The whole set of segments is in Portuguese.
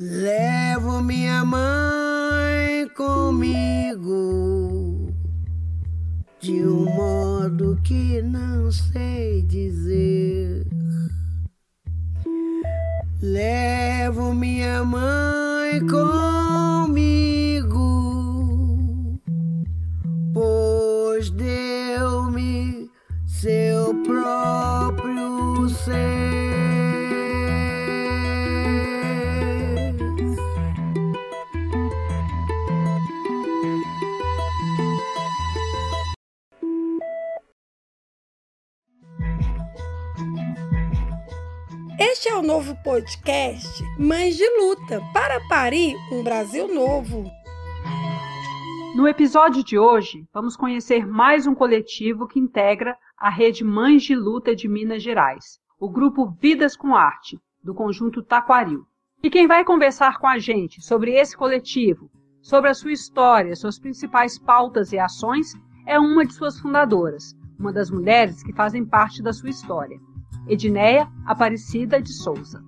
Levo minha mãe comigo de um modo que não sei dizer. Levo minha mãe comigo, pois deu-me seu próprio ser. Este é o novo podcast Mães de Luta para parir um Brasil novo. No episódio de hoje, vamos conhecer mais um coletivo que integra a rede Mães de Luta de Minas Gerais, o grupo Vidas com Arte, do conjunto Taquaril. E quem vai conversar com a gente sobre esse coletivo, sobre a sua história, suas principais pautas e ações, é uma de suas fundadoras, uma das mulheres que fazem parte da sua história. Edneia Aparecida de Souza.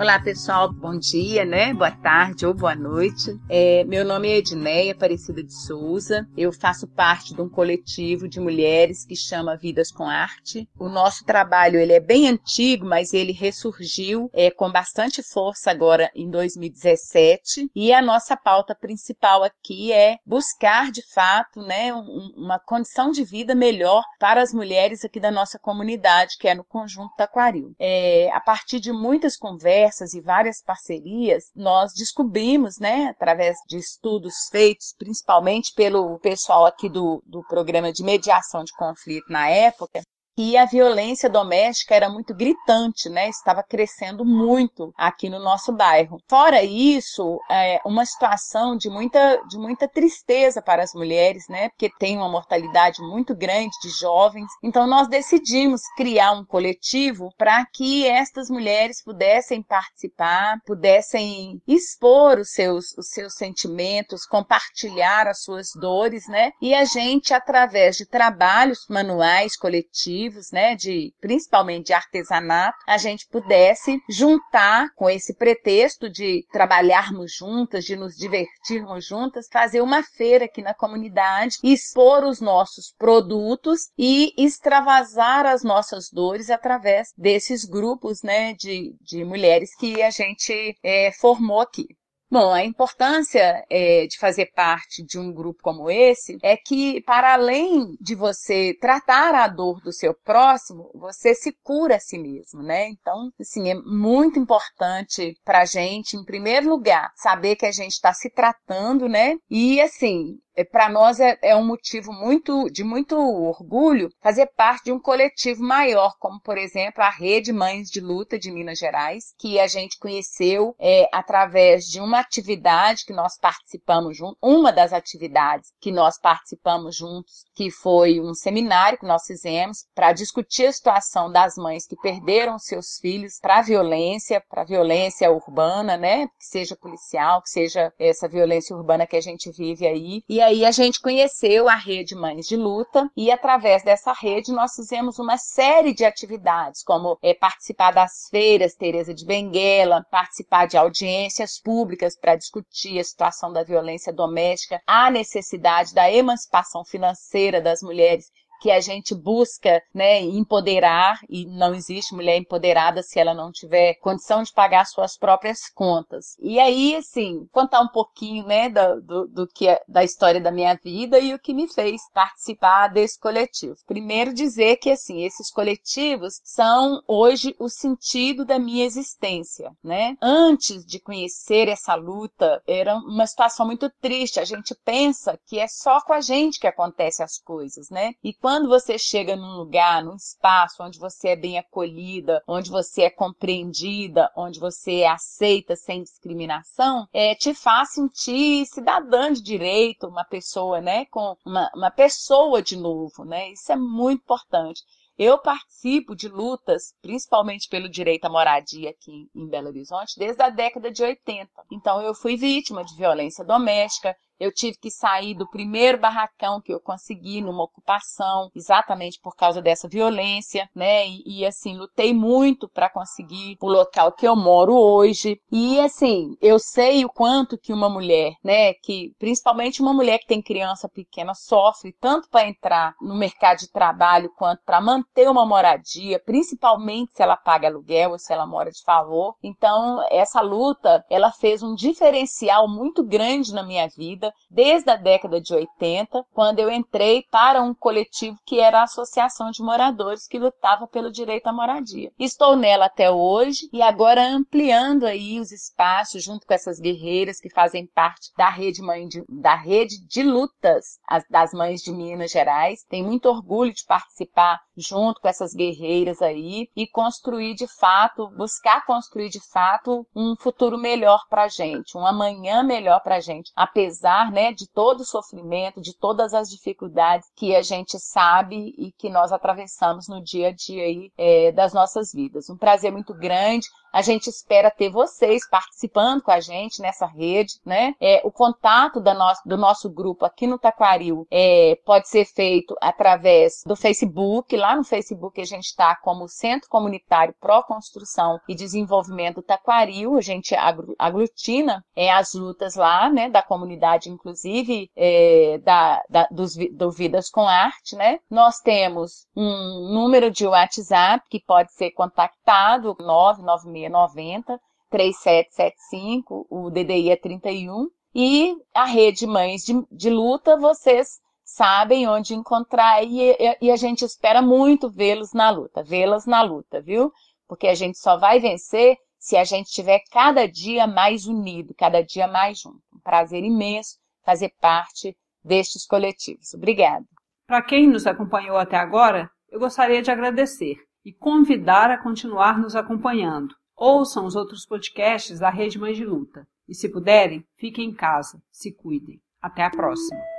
Olá pessoal, bom dia, né? Boa tarde ou boa noite. É, meu nome é Edneia Aparecida de Souza. Eu faço parte de um coletivo de mulheres que chama Vidas com Arte. O nosso trabalho ele é bem antigo, mas ele ressurgiu é, com bastante força agora em 2017. E a nossa pauta principal aqui é buscar de fato, né, um, uma condição de vida melhor para as mulheres aqui da nossa comunidade, que é no conjunto Taquaril. É, a partir de muitas conversas e várias parcerias, nós descobrimos, né, através de estudos feitos principalmente pelo pessoal aqui do, do programa de mediação de conflito na época, que a violência doméstica era muito gritante, né? Estava crescendo muito aqui no nosso bairro. Fora isso, é uma situação de muita, de muita tristeza para as mulheres, né? Porque tem uma mortalidade muito grande de jovens. Então nós decidimos criar um coletivo para que estas mulheres pudessem participar, pudessem expor os seus, os seus sentimentos, compartilhar as suas dores, né? E a gente, através de trabalhos manuais coletivos, né, de principalmente de artesanato, a gente pudesse juntar com esse pretexto de trabalharmos juntas, de nos divertirmos juntas, fazer uma feira aqui na comunidade, expor os nossos produtos e extravasar as nossas dores através desses grupos, né, de, de mulheres que a gente é, formou aqui. Bom, a importância é, de fazer parte de um grupo como esse é que, para além de você tratar a dor do seu próximo, você se cura a si mesmo, né? Então, assim, é muito importante para a gente, em primeiro lugar, saber que a gente está se tratando, né? E, assim, para nós é, é, um motivo muito de muito orgulho fazer parte de um coletivo maior, como por exemplo a Rede Mães de Luta de Minas Gerais, que a gente conheceu é, através de uma atividade que nós participamos juntos, uma das atividades que nós participamos juntos, que foi um seminário que nós fizemos para discutir a situação das mães que perderam seus filhos para a violência, para a violência urbana, né, que seja policial, que seja essa violência urbana que a gente vive aí. E aí a gente conheceu a rede Mães de Luta e através dessa rede nós fizemos uma série de atividades, como é, participar das feiras Teresa de Benguela, participar de audiências públicas para discutir a situação da violência doméstica, a necessidade da emancipação financeira das mulheres que a gente busca né, empoderar, e não existe mulher empoderada se ela não tiver condição de pagar suas próprias contas. E aí, assim, contar um pouquinho né, do, do, do que é, da história da minha vida e o que me fez participar desse coletivo. Primeiro dizer que assim, esses coletivos são hoje o sentido da minha existência. Né? Antes de conhecer essa luta, era uma situação muito triste. A gente pensa que é só com a gente que acontece as coisas, né? E quando você chega num lugar, num espaço onde você é bem acolhida, onde você é compreendida, onde você é aceita sem discriminação, é, te faz sentir cidadã de direito, uma pessoa, né, com uma, uma pessoa de novo, né? Isso é muito importante. Eu participo de lutas, principalmente pelo direito à moradia aqui em Belo Horizonte, desde a década de 80. Então, eu fui vítima de violência doméstica, Eu tive que sair do primeiro barracão que eu consegui numa ocupação, exatamente por causa dessa violência, né? E, e assim, lutei muito para conseguir o local que eu moro hoje. E assim, eu sei o quanto que uma mulher, né, que principalmente uma mulher que tem criança pequena sofre tanto para entrar no mercado de trabalho quanto para manter uma moradia, principalmente se ela paga aluguel ou se ela mora de favor. Então, essa luta, ela fez um diferencial muito grande na minha vida desde a década de 80, quando eu entrei para um coletivo que era a Associação de Moradores que lutava pelo direito à moradia. Estou nela até hoje e agora ampliando aí os espaços junto com essas guerreiras que fazem parte da rede mãe de, da rede de lutas as, das mães de Minas Gerais. Tenho muito orgulho de participar junto com essas guerreiras aí e construir de fato, buscar construir de fato um futuro melhor para a gente, um amanhã melhor para a gente, apesar né, de todo o sofrimento, de todas as dificuldades que a gente sabe e que nós atravessamos no dia a dia aí, é, das nossas vidas. Um prazer muito grande. A gente espera ter vocês participando com a gente nessa rede, né? É, o contato da nosso, do nosso grupo aqui no Taquaril é, pode ser feito através do Facebook. Lá no Facebook a gente está como Centro Comunitário Pró Construção e Desenvolvimento Taquaril. A gente aglutina é, as lutas lá, né? Da comunidade, inclusive é, da, da, dos, do Vidas com Arte, né? Nós temos um número de WhatsApp que pode ser contactado, 99690 3775, o DDI é 31, e a rede Mães de, de Luta, vocês sabem onde encontrar e, e a gente espera muito vê-los na luta, vê-las na luta, viu? Porque a gente só vai vencer se a gente estiver cada dia mais unido, cada dia mais junto. Um prazer imenso fazer parte destes coletivos. Obrigada. Para quem nos acompanhou até agora, eu gostaria de agradecer e convidar a continuar nos acompanhando. Ouçam os outros podcasts da Rede Mães de Luta. E se puderem, fiquem em casa, se cuidem. Até a próxima!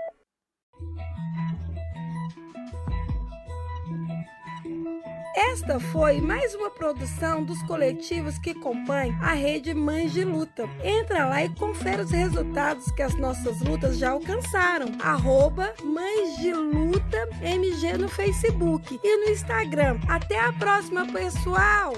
Esta foi mais uma produção dos coletivos que compõem a rede Mães de Luta. Entra lá e confere os resultados que as nossas lutas já alcançaram. Arroba Mães de Luta MG no Facebook e no Instagram. Até a próxima, pessoal!